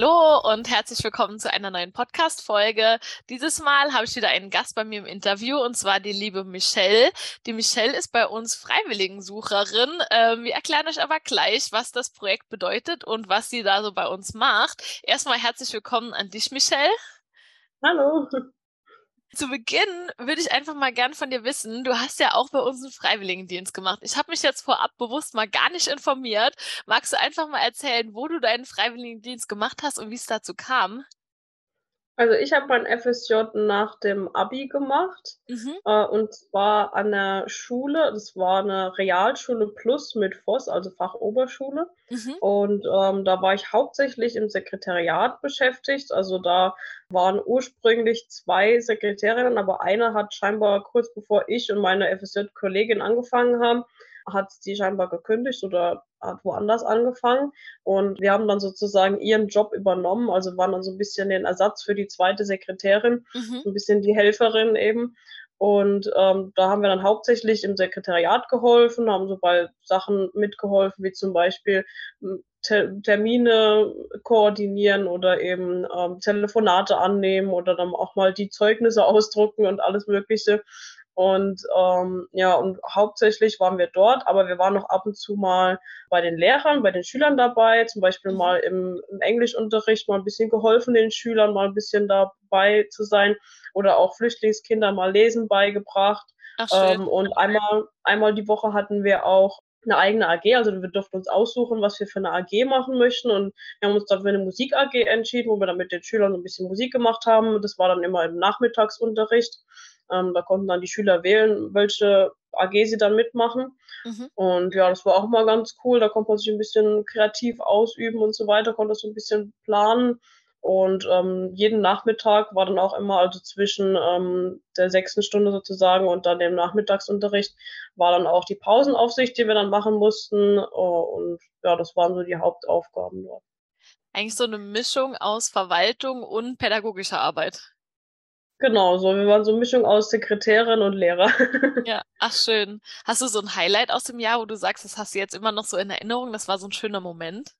Hallo und herzlich willkommen zu einer neuen Podcast-Folge. Dieses Mal habe ich wieder einen Gast bei mir im Interview und zwar die liebe Michelle. Die Michelle ist bei uns Freiwilligensucherin. Ähm, wir erklären euch aber gleich, was das Projekt bedeutet und was sie da so bei uns macht. Erstmal herzlich willkommen an dich, Michelle. Hallo. Zu Beginn würde ich einfach mal gern von dir wissen, du hast ja auch bei uns einen Freiwilligendienst gemacht. Ich habe mich jetzt vorab bewusst mal gar nicht informiert. Magst du einfach mal erzählen, wo du deinen Freiwilligendienst gemacht hast und wie es dazu kam? Also ich habe mein FSJ nach dem Abi gemacht mhm. äh, und zwar an der Schule. Das war eine Realschule plus mit FOS, also Fachoberschule. Mhm. Und ähm, da war ich hauptsächlich im Sekretariat beschäftigt. Also da waren ursprünglich zwei Sekretärinnen, aber eine hat scheinbar kurz bevor ich und meine FSJ-Kollegin angefangen haben, hat sie scheinbar gekündigt oder hat woanders angefangen. Und wir haben dann sozusagen ihren Job übernommen, also waren dann so ein bisschen den Ersatz für die zweite Sekretärin, mhm. ein bisschen die Helferin eben. Und ähm, da haben wir dann hauptsächlich im Sekretariat geholfen, haben so bei Sachen mitgeholfen, wie zum Beispiel hm, Te Termine koordinieren oder eben ähm, Telefonate annehmen oder dann auch mal die Zeugnisse ausdrucken und alles Mögliche. Und ähm, ja, und hauptsächlich waren wir dort, aber wir waren noch ab und zu mal bei den Lehrern, bei den Schülern dabei, zum Beispiel mhm. mal im, im Englischunterricht mal ein bisschen geholfen, den Schülern mal ein bisschen dabei zu sein oder auch Flüchtlingskinder mal Lesen beigebracht. Ach, ähm, und einmal, einmal die Woche hatten wir auch eine eigene AG, also wir durften uns aussuchen, was wir für eine AG machen möchten und wir haben uns dann für eine Musik AG entschieden, wo wir dann mit den Schülern ein bisschen Musik gemacht haben. Das war dann immer im Nachmittagsunterricht. Ähm, da konnten dann die Schüler wählen, welche AG sie dann mitmachen. Mhm. Und ja, das war auch mal ganz cool. Da konnte man sich ein bisschen kreativ ausüben und so weiter, konnte so ein bisschen planen. Und ähm, jeden Nachmittag war dann auch immer, also zwischen ähm, der sechsten Stunde sozusagen und dann dem Nachmittagsunterricht, war dann auch die Pausenaufsicht, die wir dann machen mussten. Oh, und ja, das waren so die Hauptaufgaben dort. Eigentlich so eine Mischung aus Verwaltung und pädagogischer Arbeit. Genau, so. Wir waren so eine Mischung aus Sekretärin und Lehrer. Ja, ach schön. Hast du so ein Highlight aus dem Jahr, wo du sagst, das hast du jetzt immer noch so in Erinnerung? Das war so ein schöner Moment?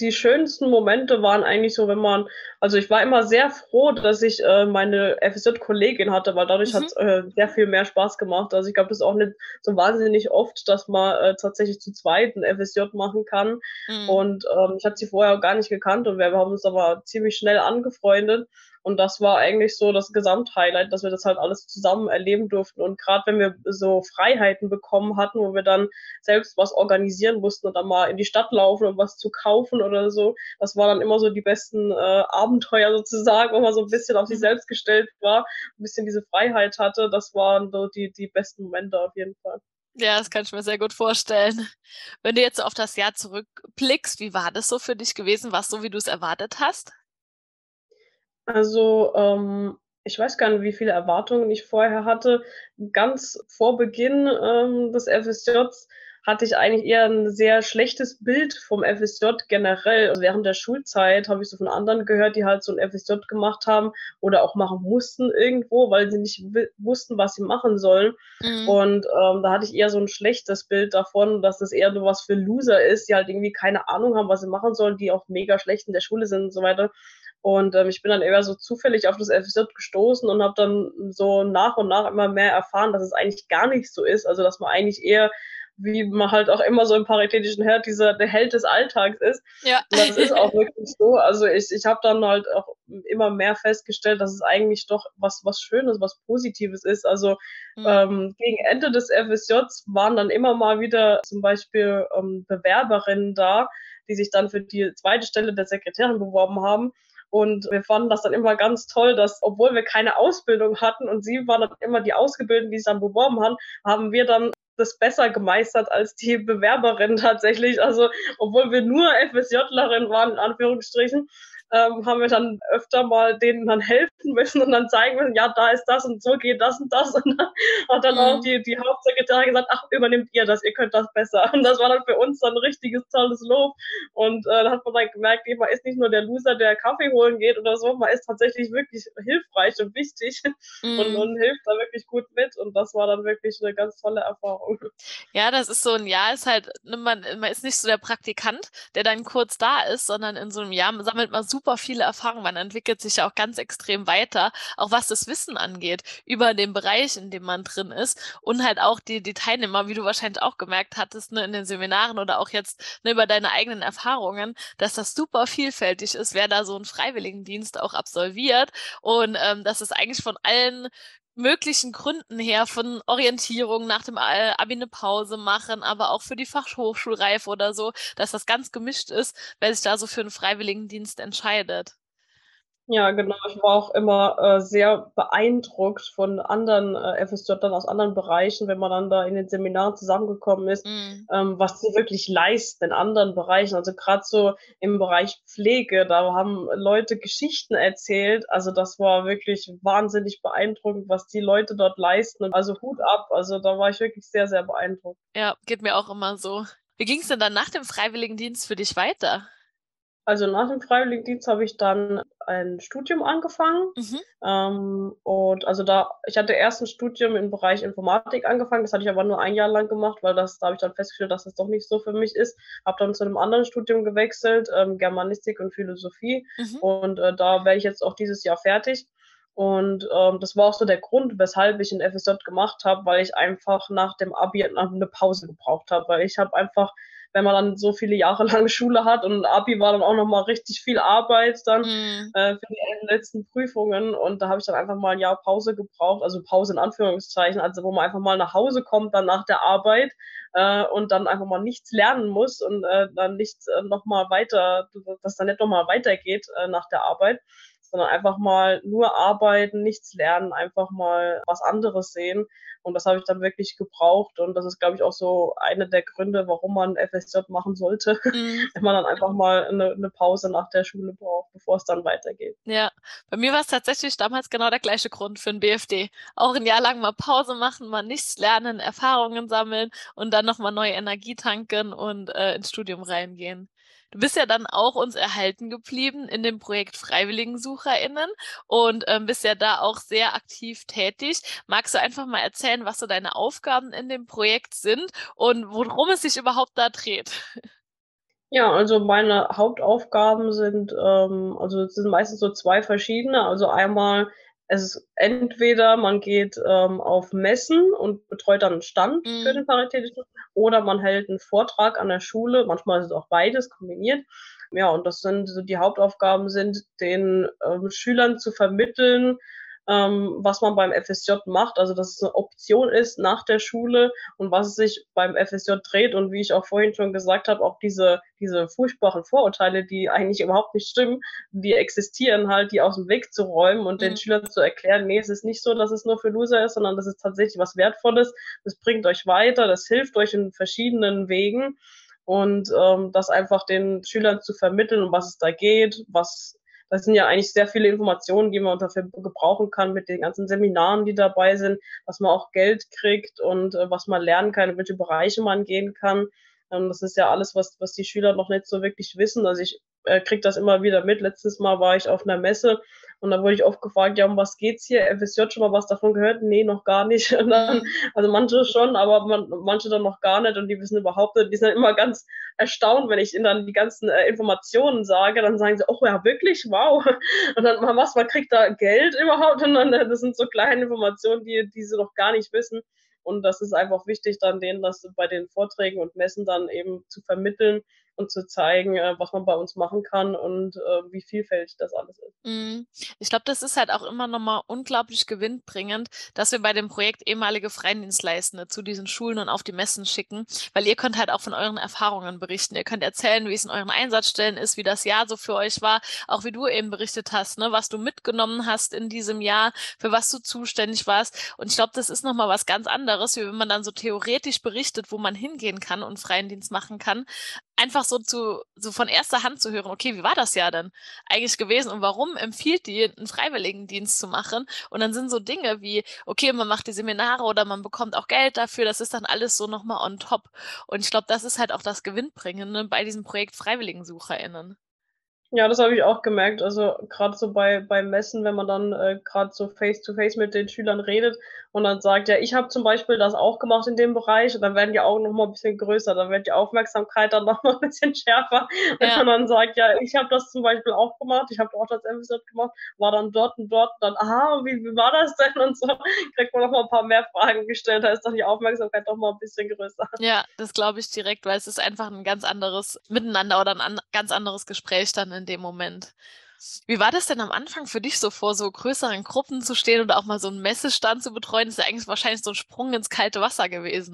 die schönsten Momente waren eigentlich so, wenn man, also ich war immer sehr froh, dass ich äh, meine FSJ-Kollegin hatte, weil dadurch mhm. hat es äh, sehr viel mehr Spaß gemacht. Also ich glaube, das ist auch nicht so wahnsinnig oft, dass man äh, tatsächlich zu zweit ein FSJ machen kann. Mhm. Und ähm, ich hatte sie vorher auch gar nicht gekannt und wir haben uns aber ziemlich schnell angefreundet. Und das war eigentlich so das Gesamthighlight, dass wir das halt alles zusammen erleben durften. Und gerade wenn wir so Freiheiten bekommen hatten, wo wir dann selbst was organisieren mussten und dann mal in die Stadt laufen und was zu kaufen oder so, das war dann immer so die besten äh, Abenteuer sozusagen, wo man so ein bisschen auf sich mhm. selbst gestellt war, ein bisschen diese Freiheit hatte. Das waren so die, die besten Momente auf jeden Fall. Ja, das kann ich mir sehr gut vorstellen. Wenn du jetzt auf das Jahr zurückblickst, wie war das so für dich gewesen? War es so, wie du es erwartet hast? Also, ähm, ich weiß gar nicht, wie viele Erwartungen ich vorher hatte. Ganz vor Beginn ähm, des FSJs hatte ich eigentlich eher ein sehr schlechtes Bild vom FSJ generell. Also während der Schulzeit habe ich so von anderen gehört, die halt so ein FSJ gemacht haben oder auch machen mussten irgendwo, weil sie nicht wussten, was sie machen sollen. Mhm. Und ähm, da hatte ich eher so ein schlechtes Bild davon, dass das eher so was für Loser ist, die halt irgendwie keine Ahnung haben, was sie machen sollen, die auch mega schlecht in der Schule sind und so weiter. Und ähm, ich bin dann eher so zufällig auf das FSJ gestoßen und habe dann so nach und nach immer mehr erfahren, dass es eigentlich gar nicht so ist. Also dass man eigentlich eher, wie man halt auch immer so im Paritätischen hört, dieser der Held des Alltags ist. Ja. Und das ist auch wirklich so. Also ich, ich habe dann halt auch immer mehr festgestellt, dass es eigentlich doch was, was Schönes, was Positives ist. Also mhm. ähm, gegen Ende des FSJs waren dann immer mal wieder zum Beispiel ähm, Bewerberinnen da, die sich dann für die zweite Stelle der Sekretärin beworben haben. Und wir fanden das dann immer ganz toll, dass, obwohl wir keine Ausbildung hatten und sie waren dann immer die Ausgebildeten, die sich dann beworben haben, haben wir dann das besser gemeistert als die Bewerberin tatsächlich. Also, obwohl wir nur FSJlerin waren, in Anführungsstrichen. Ähm, haben wir dann öfter mal denen dann helfen müssen und dann zeigen müssen, ja, da ist das und so geht das und das. Und dann hat dann mhm. auch die, die Hauptsekretärin gesagt, ach, übernimmt ihr das, ihr könnt das besser. Und das war dann für uns dann ein richtiges tolles Lob. Und äh, da hat man dann gemerkt, man ist nicht nur der Loser, der Kaffee holen geht oder so, man ist tatsächlich wirklich hilfreich und wichtig mhm. und, und hilft da wirklich gut mit. Und das war dann wirklich eine ganz tolle Erfahrung. Ja, das ist so ein Jahr, ist halt, ne, man, man ist nicht so der Praktikant, der dann kurz da ist, sondern in so einem Jahr sammelt man super viele Erfahrungen. Man entwickelt sich ja auch ganz extrem weiter, auch was das Wissen angeht, über den Bereich, in dem man drin ist. Und halt auch die, die Teilnehmer, wie du wahrscheinlich auch gemerkt hattest, ne, in den Seminaren oder auch jetzt ne, über deine eigenen Erfahrungen, dass das super vielfältig ist, wer da so einen Freiwilligendienst auch absolviert. Und ähm, dass es eigentlich von allen möglichen Gründen her, von Orientierung nach dem Abi eine Pause machen, aber auch für die Fachhochschulreife oder so, dass das ganz gemischt ist, wer sich da so für einen Freiwilligendienst entscheidet. Ja, genau. Ich war auch immer äh, sehr beeindruckt von anderen äh, FSJlern aus anderen Bereichen, wenn man dann da in den Seminaren zusammengekommen ist, mm. ähm, was sie wirklich leisten in anderen Bereichen. Also gerade so im Bereich Pflege, da haben Leute Geschichten erzählt. Also das war wirklich wahnsinnig beeindruckend, was die Leute dort leisten. Also Hut ab. Also da war ich wirklich sehr, sehr beeindruckt. Ja, geht mir auch immer so. Wie ging es denn dann nach dem Freiwilligendienst für dich weiter? Also nach dem Freiwilligendienst habe ich dann ein Studium angefangen. Mhm. Ähm, und also da, ich hatte erst ein Studium im Bereich Informatik angefangen, das hatte ich aber nur ein Jahr lang gemacht, weil das, da habe ich dann festgestellt, dass das doch nicht so für mich ist. Habe dann zu einem anderen Studium gewechselt, ähm, Germanistik und Philosophie. Mhm. Und äh, da werde ich jetzt auch dieses Jahr fertig. Und ähm, das war auch so der Grund, weshalb ich ein FSJ gemacht habe, weil ich einfach nach dem Abi eine Pause gebraucht habe, weil ich habe einfach wenn man dann so viele Jahre lang Schule hat und Abi war dann auch nochmal richtig viel Arbeit dann mhm. äh, für die letzten Prüfungen und da habe ich dann einfach mal ein Jahr Pause gebraucht, also Pause in Anführungszeichen, also wo man einfach mal nach Hause kommt dann nach der Arbeit äh, und dann einfach mal nichts lernen muss und äh, dann nicht äh, nochmal weiter, dass dann nicht nochmal weitergeht äh, nach der Arbeit sondern einfach mal nur arbeiten, nichts lernen, einfach mal was anderes sehen. Und das habe ich dann wirklich gebraucht. Und das ist, glaube ich, auch so eine der Gründe, warum man FSJ machen sollte. Mhm. Wenn man dann einfach mal eine, eine, Pause nach der Schule braucht, bevor es dann weitergeht. Ja, bei mir war es tatsächlich damals genau der gleiche Grund für ein BFD. Auch ein Jahr lang mal Pause machen, mal nichts lernen, Erfahrungen sammeln und dann nochmal neue Energie tanken und äh, ins Studium reingehen. Du bist ja dann auch uns erhalten geblieben in dem Projekt FreiwilligensucherInnen und ähm, bist ja da auch sehr aktiv tätig. Magst du einfach mal erzählen, was so deine Aufgaben in dem Projekt sind und worum es sich überhaupt da dreht? Ja, also meine Hauptaufgaben sind, ähm, also es sind meistens so zwei verschiedene. Also einmal es ist entweder man geht ähm, auf Messen und betreut dann einen Stand mhm. für den Paritätischen oder man hält einen Vortrag an der Schule. Manchmal ist es auch beides kombiniert. Ja, und das sind so die Hauptaufgaben sind, den ähm, Schülern zu vermitteln, ähm, was man beim FSJ macht, also dass es eine Option ist nach der Schule und was es sich beim FSJ dreht. Und wie ich auch vorhin schon gesagt habe, auch diese, diese furchtbaren Vorurteile, die eigentlich überhaupt nicht stimmen, die existieren halt, die aus dem Weg zu räumen und mhm. den Schülern zu erklären, nee, es ist nicht so, dass es nur für Loser ist, sondern das ist tatsächlich was Wertvolles, das bringt euch weiter, das hilft euch in verschiedenen Wegen. Und ähm, das einfach den Schülern zu vermitteln, um was es da geht, was das sind ja eigentlich sehr viele Informationen, die man dafür gebrauchen kann mit den ganzen Seminaren, die dabei sind, dass man auch Geld kriegt und äh, was man lernen kann, in welche Bereiche man gehen kann. Ähm, das ist ja alles, was, was die Schüler noch nicht so wirklich wissen. Also ich äh, kriege das immer wieder mit. Letztes Mal war ich auf einer Messe und da wurde ich oft gefragt, ja, um was geht's hier? FSJ schon mal was davon gehört? Nee, noch gar nicht. Dann, also manche schon, aber man, manche dann noch gar nicht und die wissen überhaupt nicht. Die sind immer ganz erstaunt, wenn ich ihnen dann die ganzen äh, Informationen sage. Dann sagen sie, oh ja, wirklich? Wow. Und dann, was, man kriegt da Geld überhaupt? Und dann, das sind so kleine Informationen, die, die sie noch gar nicht wissen. Und das ist einfach wichtig, dann denen das bei den Vorträgen und Messen dann eben zu vermitteln und zu zeigen, äh, was man bei uns machen kann und äh, wie vielfältig das alles ist. Mhm. Ich glaube, das ist halt auch immer nochmal unglaublich gewinnbringend, dass wir bei dem Projekt ehemalige Freidienstleistende zu diesen Schulen und auf die Messen schicken, weil ihr könnt halt auch von euren Erfahrungen berichten. Ihr könnt erzählen, wie es in euren Einsatzstellen ist, wie das Jahr so für euch war, auch wie du eben berichtet hast, ne, was du mitgenommen hast in diesem Jahr, für was du zuständig warst. Und ich glaube, das ist nochmal was ganz anderes, wie wenn man dann so theoretisch berichtet, wo man hingehen kann und freien Dienst machen kann, einfach so zu, so von erster Hand zu hören, okay, wie war das ja denn eigentlich gewesen und warum empfiehlt die, einen Freiwilligendienst zu machen? Und dann sind so Dinge wie, okay, man macht die Seminare oder man bekommt auch Geld dafür, das ist dann alles so nochmal on top. Und ich glaube, das ist halt auch das Gewinnbringende bei diesem Projekt FreiwilligensucherInnen. Ja, das habe ich auch gemerkt. Also gerade so bei, bei Messen, wenn man dann äh, gerade so face-to-face mit den Schülern redet und dann sagt, ja, ich habe zum Beispiel das auch gemacht in dem Bereich und dann werden die Augen nochmal ein bisschen größer, dann wird die Aufmerksamkeit dann nochmal ein bisschen schärfer. Wenn man dann sagt, ja, ich habe das zum Beispiel auch gemacht, ich habe auch das MSJ gemacht, war dann dort und dort und dann, aha, wie, wie war das denn und so, kriegt man nochmal ein paar mehr Fragen gestellt, da ist dann die Aufmerksamkeit nochmal ein bisschen größer. Ja, das glaube ich direkt, weil es ist einfach ein ganz anderes Miteinander oder ein an, ganz anderes Gespräch dann in dem Moment. Wie war das denn am Anfang für dich so vor so größeren Gruppen zu stehen oder auch mal so einen Messestand zu betreuen? Das ist ja eigentlich wahrscheinlich so ein Sprung ins kalte Wasser gewesen.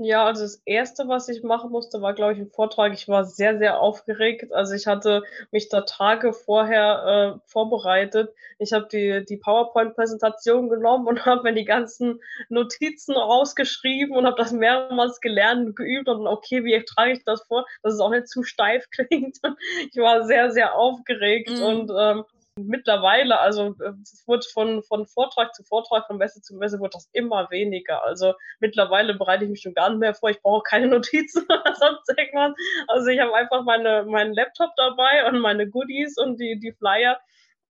Ja, also das erste, was ich machen musste, war, glaube ich, ein Vortrag. Ich war sehr, sehr aufgeregt. Also ich hatte mich da Tage vorher äh, vorbereitet. Ich habe die, die PowerPoint-Präsentation genommen und habe mir die ganzen Notizen rausgeschrieben und habe das mehrmals gelernt und geübt und okay, wie trage ich das vor, dass es auch nicht zu steif klingt. Ich war sehr, sehr aufgeregt mhm. und ähm, mittlerweile, also äh, es wird von, von Vortrag zu Vortrag, von Messe zu Messe, wird das immer weniger. Also mittlerweile bereite ich mich schon gar nicht mehr vor. Ich brauche keine Notizen oder sonst irgendwas. Also ich habe einfach meine, meinen Laptop dabei und meine Goodies und die, die Flyer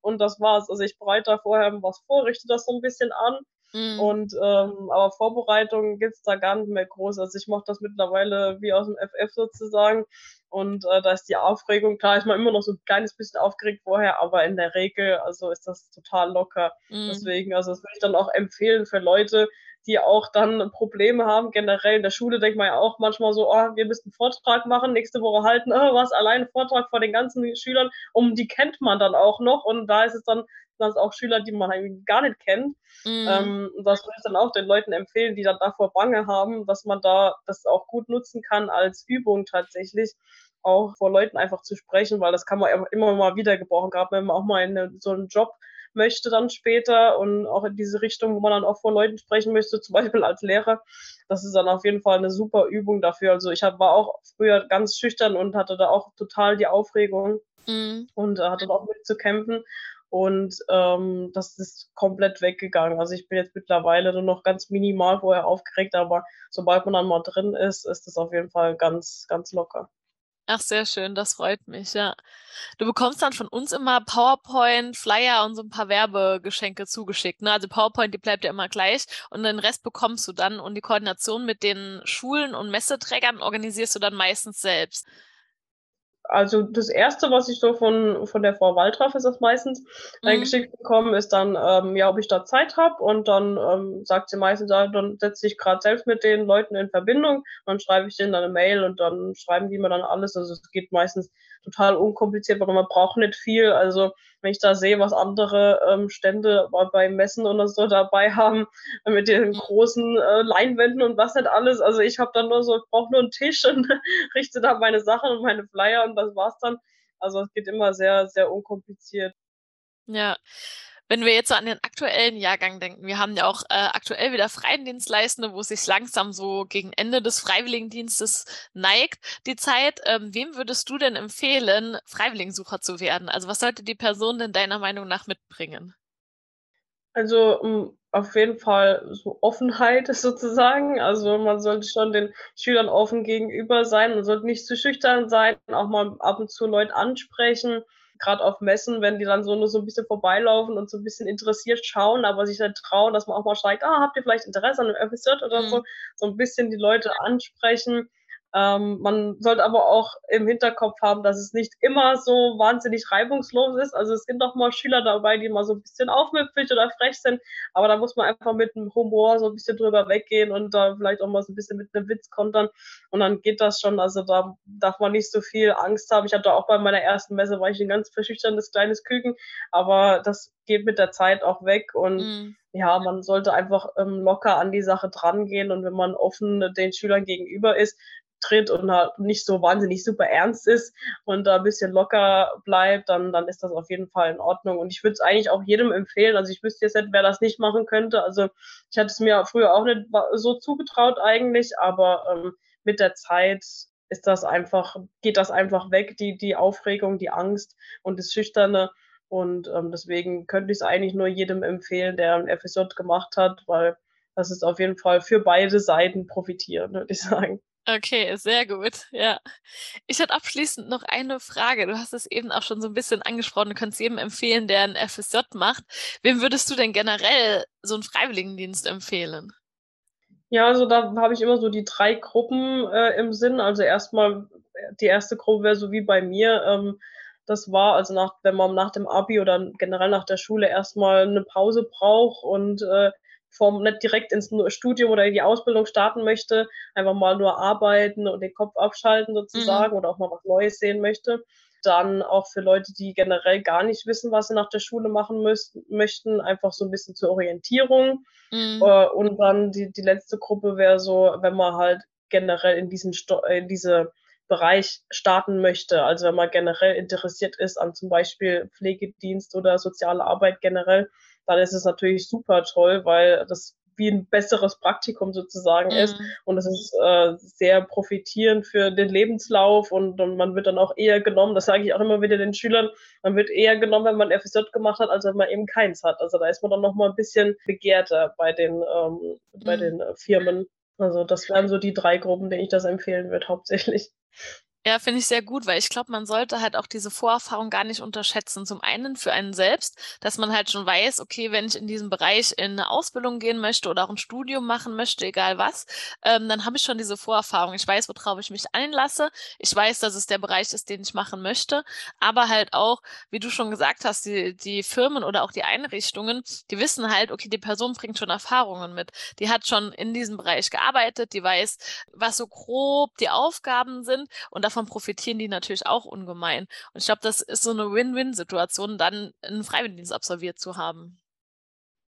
und das war's. Also ich bereite da vorher was vor, richte das so ein bisschen an. Mhm. Und ähm, aber Vorbereitungen gibt's da gar nicht mehr groß. Also ich mache das mittlerweile wie aus dem FF sozusagen. Und äh, da ist die Aufregung, klar ist man immer noch so ein kleines bisschen aufgeregt vorher, aber in der Regel, also ist das total locker. Mhm. Deswegen, also das würde ich dann auch empfehlen für Leute, die auch dann Probleme haben. Generell in der Schule denkt man ja auch manchmal so, oh, wir müssen einen Vortrag machen, nächste Woche halten, oh, was, allein ein Vortrag vor den ganzen Schülern, um die kennt man dann auch noch. Und da ist es dann das auch Schüler, die man eigentlich gar nicht kennt. Mhm. Ähm, das würde ich dann auch den Leuten empfehlen, die dann davor Bange haben, dass man da das auch gut nutzen kann als Übung tatsächlich auch vor Leuten einfach zu sprechen, weil das kann man immer mal wieder gebrauchen, gerade wenn man auch mal in so einen Job möchte dann später und auch in diese Richtung, wo man dann auch vor Leuten sprechen möchte, zum Beispiel als Lehrer. Das ist dann auf jeden Fall eine super Übung dafür. Also ich hab, war auch früher ganz schüchtern und hatte da auch total die Aufregung mhm. und äh, hatte da auch mit zu kämpfen. Und ähm, das ist komplett weggegangen. Also ich bin jetzt mittlerweile nur noch ganz minimal vorher aufgeregt, aber sobald man dann mal drin ist, ist das auf jeden Fall ganz, ganz locker. Ach, sehr schön, das freut mich, ja. Du bekommst dann von uns immer PowerPoint, Flyer und so ein paar Werbegeschenke zugeschickt. Ne? Also PowerPoint, die bleibt ja immer gleich und den Rest bekommst du dann und die Koordination mit den Schulen und Messeträgern organisierst du dann meistens selbst also das erste, was ich so von, von der Frau Waltraff ist das meistens mhm. eingeschickt bekommen, ist dann, ähm, ja, ob ich da Zeit habe und dann ähm, sagt sie meistens, ja, dann setze ich gerade selbst mit den Leuten in Verbindung, dann schreibe ich denen dann eine Mail und dann schreiben die mir dann alles. Also es geht meistens total unkompliziert, weil man braucht nicht viel. Also wenn ich da sehe, was andere ähm, Stände bei Messen oder so dabei haben, mit den großen äh, Leinwänden und was nicht alles. Also ich habe dann nur so, ich brauche nur einen Tisch und richte da meine Sachen und meine Flyer und das war's dann. Also es geht immer sehr, sehr unkompliziert. Ja. Wenn wir jetzt so an den aktuellen Jahrgang denken, wir haben ja auch äh, aktuell wieder Freidienstleistende, wo es sich langsam so gegen Ende des Freiwilligendienstes neigt, die Zeit. Ähm, wem würdest du denn empfehlen, Freiwilligensucher zu werden? Also was sollte die Person denn deiner Meinung nach mitbringen? Also um, auf jeden Fall so Offenheit sozusagen. Also man sollte schon den Schülern offen gegenüber sein. Man sollte nicht zu schüchtern sein, auch mal ab und zu Leute ansprechen gerade auf Messen, wenn die dann so nur so ein bisschen vorbeilaufen und so ein bisschen interessiert schauen, aber sich dann trauen, dass man auch mal schreibt, ah, habt ihr vielleicht Interesse an einem FSJ oder mhm. so, so ein bisschen die Leute ansprechen ähm, man sollte aber auch im Hinterkopf haben, dass es nicht immer so wahnsinnig reibungslos ist. Also es sind doch mal Schüler dabei, die mal so ein bisschen aufmüpfig oder frech sind, aber da muss man einfach mit einem Humor so ein bisschen drüber weggehen und da vielleicht auch mal so ein bisschen mit einem Witz kontern und dann geht das schon. Also da darf man nicht so viel Angst haben. Ich hatte auch bei meiner ersten Messe, war ich ein ganz verschüchterndes kleines Küken, aber das geht mit der Zeit auch weg und mhm. ja, man sollte einfach ähm, locker an die Sache drangehen und wenn man offen den Schülern gegenüber ist, tritt und halt nicht so wahnsinnig super ernst ist und da ein bisschen locker bleibt, dann, dann ist das auf jeden Fall in Ordnung. Und ich würde es eigentlich auch jedem empfehlen. Also ich wüsste jetzt nicht, wer das nicht machen könnte. Also ich hatte es mir früher auch nicht so zugetraut eigentlich, aber ähm, mit der Zeit ist das einfach, geht das einfach weg, die, die Aufregung, die Angst und das Schüchterne. Und ähm, deswegen könnte ich es eigentlich nur jedem empfehlen, der ein FSJ gemacht hat, weil das ist auf jeden Fall für beide Seiten profitieren, würde ich sagen. Okay, sehr gut. Ja. Ich hatte abschließend noch eine Frage. Du hast es eben auch schon so ein bisschen angesprochen. Du kannst jedem empfehlen, der ein FSJ macht. Wem würdest du denn generell so einen Freiwilligendienst empfehlen? Ja, also da habe ich immer so die drei Gruppen äh, im Sinn. Also erstmal, die erste Gruppe wäre so wie bei mir. Ähm, das war also nach, wenn man nach dem Abi oder generell nach der Schule erstmal eine Pause braucht und äh, vom, nicht direkt ins Studium oder in die Ausbildung starten möchte, einfach mal nur arbeiten und den Kopf abschalten sozusagen mhm. oder auch mal was Neues sehen möchte. Dann auch für Leute, die generell gar nicht wissen, was sie nach der Schule machen müssen, möchten, einfach so ein bisschen zur Orientierung. Mhm. Äh, und dann die, die letzte Gruppe wäre so, wenn man halt generell in diesen Sto in diese Bereich starten möchte. Also wenn man generell interessiert ist an zum Beispiel Pflegedienst oder soziale Arbeit generell, dann ist es natürlich super toll, weil das wie ein besseres Praktikum sozusagen mhm. ist. Und es ist äh, sehr profitierend für den Lebenslauf und, und, man wird dann auch eher genommen, das sage ich auch immer wieder den Schülern, man wird eher genommen, wenn man FSJ gemacht hat, als wenn man eben keins hat. Also da ist man dann nochmal ein bisschen begehrter bei den, ähm, mhm. bei den Firmen. Also das wären so die drei Gruppen, denen ich das empfehlen würde, hauptsächlich. Ja, finde ich sehr gut, weil ich glaube, man sollte halt auch diese Vorerfahrung gar nicht unterschätzen. Zum einen für einen selbst, dass man halt schon weiß, okay, wenn ich in diesem Bereich in eine Ausbildung gehen möchte oder auch ein Studium machen möchte, egal was, ähm, dann habe ich schon diese Vorerfahrung. Ich weiß, worauf ich mich einlasse. Ich weiß, dass es der Bereich ist, den ich machen möchte. Aber halt auch, wie du schon gesagt hast, die, die Firmen oder auch die Einrichtungen, die wissen halt, okay, die Person bringt schon Erfahrungen mit. Die hat schon in diesem Bereich gearbeitet, die weiß, was so grob die Aufgaben sind und davon profitieren die natürlich auch ungemein. Und ich glaube, das ist so eine Win-Win-Situation, dann einen Freiwilligendienst absolviert zu haben.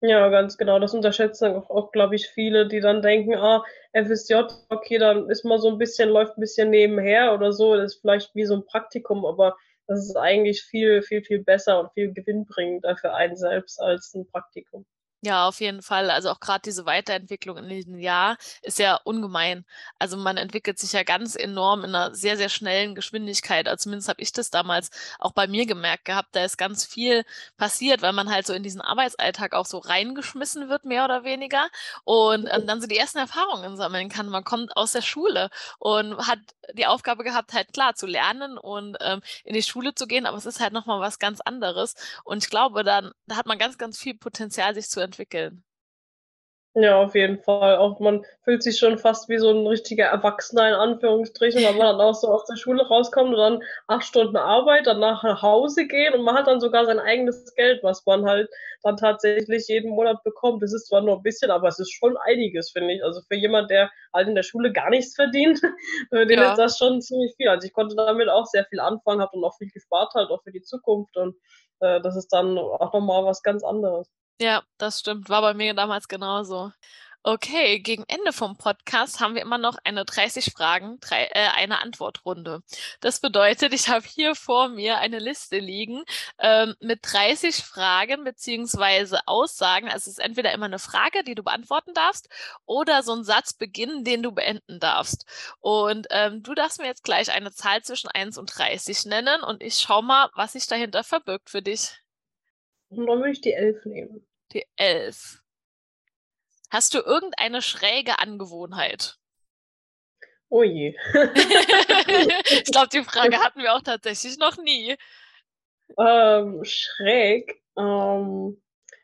Ja, ganz genau. Das unterschätzen auch, auch glaube ich, viele, die dann denken, ah, FSJ, okay, dann ist man so ein bisschen, läuft ein bisschen nebenher oder so, das ist vielleicht wie so ein Praktikum, aber das ist eigentlich viel, viel, viel besser und viel gewinnbringender für einen selbst als ein Praktikum. Ja, auf jeden Fall. Also auch gerade diese Weiterentwicklung in diesem Jahr ist ja ungemein. Also man entwickelt sich ja ganz enorm in einer sehr, sehr schnellen Geschwindigkeit. Also zumindest habe ich das damals auch bei mir gemerkt gehabt. Da ist ganz viel passiert, weil man halt so in diesen Arbeitsalltag auch so reingeschmissen wird, mehr oder weniger. Und ähm, dann so die ersten Erfahrungen sammeln kann. Man kommt aus der Schule und hat die Aufgabe gehabt, halt klar zu lernen und ähm, in die Schule zu gehen, aber es ist halt nochmal was ganz anderes. Und ich glaube, dann da hat man ganz, ganz viel Potenzial, sich zu entwickeln. Ja, auf jeden Fall. Auch man fühlt sich schon fast wie so ein richtiger Erwachsener in Anführungsstrichen, weil man dann auch so aus der Schule rauskommt und dann acht Stunden Arbeit, danach nach Hause gehen und man hat dann sogar sein eigenes Geld, was man halt dann tatsächlich jeden Monat bekommt. Das ist zwar nur ein bisschen, aber es ist schon einiges, finde ich. Also für jemand, der halt in der Schule gar nichts verdient, für den ja. ist das schon ziemlich viel. Also ich konnte damit auch sehr viel anfangen, habe dann auch viel gespart halt auch für die Zukunft und äh, das ist dann auch nochmal was ganz anderes. Ja, das stimmt. War bei mir damals genauso. Okay, gegen Ende vom Podcast haben wir immer noch eine 30 Fragen, drei, äh, eine Antwortrunde. Das bedeutet, ich habe hier vor mir eine Liste liegen ähm, mit 30 Fragen beziehungsweise Aussagen. Also es ist entweder immer eine Frage, die du beantworten darfst, oder so ein Satzbeginn, den du beenden darfst. Und ähm, du darfst mir jetzt gleich eine Zahl zwischen 1 und 30 nennen und ich schau mal, was sich dahinter verbirgt für dich. Und dann würde ich die 11 nehmen. Die Elf. Hast du irgendeine schräge Angewohnheit? Oh je. ich glaube, die Frage hatten wir auch tatsächlich noch nie. Ähm, schräg. Ähm,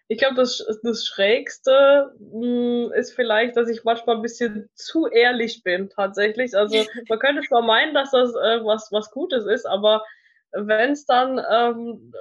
ich glaube, das, das Schrägste mh, hm, ist vielleicht, dass ich manchmal ein bisschen zu ehrlich bin, tatsächlich. Also man könnte zwar meinen, dass das äh, was, was Gutes ist, aber wenn es dann ähm,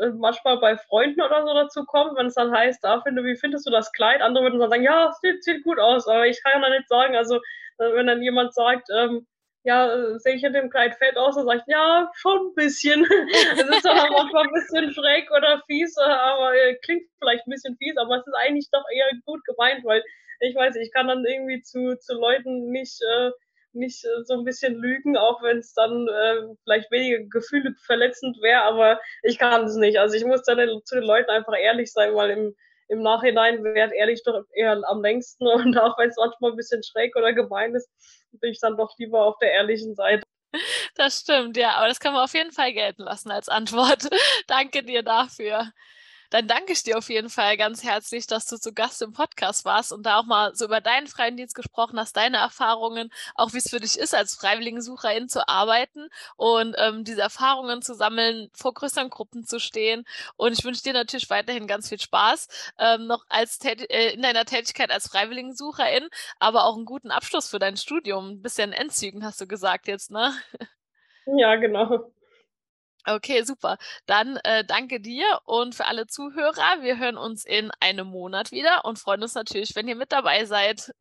äh, manchmal bei Freunden oder so dazu kommt, wenn es dann heißt, ah, finde, wie findest du das Kleid? Andere würden dann sagen, ja, es sieht, sieht gut aus, aber ich kann ja nicht sagen, also äh, wenn dann jemand sagt, ähm, ja, sehe ich in dem Kleid fett aus, dann sage ich, ja, schon ein bisschen. Es ist dann manchmal ein bisschen schräg oder fies, äh, aber äh, klingt vielleicht ein bisschen fies, aber es ist eigentlich doch eher gut gemeint, weil ich weiß, ich kann dann irgendwie zu, zu Leuten nicht äh, nicht äh, so ein bisschen lügen, auch wenn es dann äh, vielleicht weniger Gefühle verletzend wäre, aber ich kann es nicht. Also ich muss dann zu den Leuten einfach ehrlich sein, weil im, im Nachhinein wäre ehrlich doch eher am längsten und auch wenn es manchmal ein bisschen schräg oder gemein ist, bin ich dann doch lieber auf der ehrlichen Seite. Das stimmt, ja, aber das kann man auf jeden Fall gelten lassen als Antwort. Danke dir dafür dann danke ich dir auf jeden Fall ganz herzlich, dass du zu Gast im Podcast warst und da auch mal so über deinen Freiwilligendienst gesprochen hast, deine Erfahrungen, auch wie es für dich ist, als Freiwilligensucherin zu arbeiten und ähm, diese Erfahrungen zu sammeln, vor größeren Gruppen zu stehen. Und ich wünsche dir natürlich weiterhin ganz viel Spaß ähm, noch als äh, in deiner Tätigkeit als Freiwilligensucherin, aber auch einen guten Abschluss für dein Studium. Ein bisschen Endzügen, hast du gesagt jetzt, ne? Ja, genau. Okay, super. Dann äh, danke dir und für alle Zuhörer. Wir hören uns in einem Monat wieder und freuen uns natürlich, wenn ihr mit dabei seid.